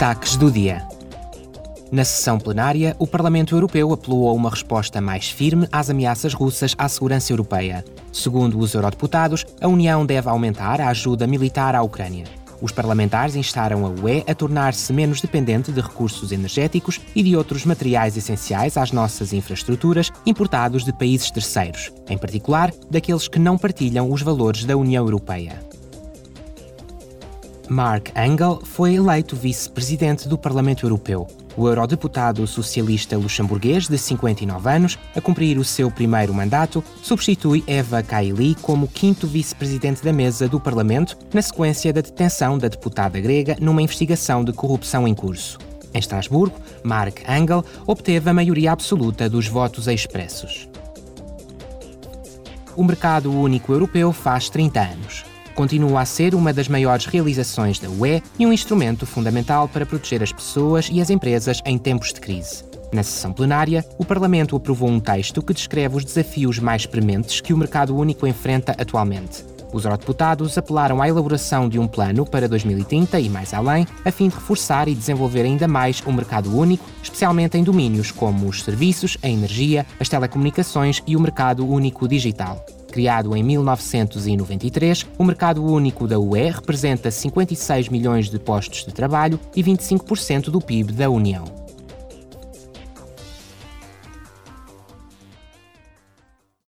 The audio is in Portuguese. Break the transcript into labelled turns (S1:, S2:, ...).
S1: Destaques do dia. Na sessão plenária, o Parlamento Europeu apelou a uma resposta mais firme às ameaças russas à segurança europeia. Segundo os eurodeputados, a União deve aumentar a ajuda militar à Ucrânia. Os parlamentares instaram a UE a tornar-se menos dependente de recursos energéticos e de outros materiais essenciais às nossas infraestruturas importados de países terceiros, em particular daqueles que não partilham os valores da União Europeia. Mark Engel foi eleito vice-presidente do Parlamento Europeu. O eurodeputado socialista luxemburguês, de 59 anos, a cumprir o seu primeiro mandato, substitui Eva Kaili como quinto vice-presidente da mesa do Parlamento, na sequência da detenção da deputada grega numa investigação de corrupção em curso. Em Estrasburgo, Mark Engel obteve a maioria absoluta dos votos expressos. O mercado único europeu faz 30 anos continua a ser uma das maiores realizações da UE e um instrumento fundamental para proteger as pessoas e as empresas em tempos de crise. Na sessão plenária, o Parlamento aprovou um texto que descreve os desafios mais prementes que o mercado único enfrenta atualmente. Os eurodeputados apelaram à elaboração de um plano para 2030 e mais além, a fim de reforçar e desenvolver ainda mais o mercado único, especialmente em domínios como os serviços, a energia, as telecomunicações e o mercado único digital. Criado em 1993, o mercado único da UE representa 56 milhões de postos de trabalho e 25% do PIB da União.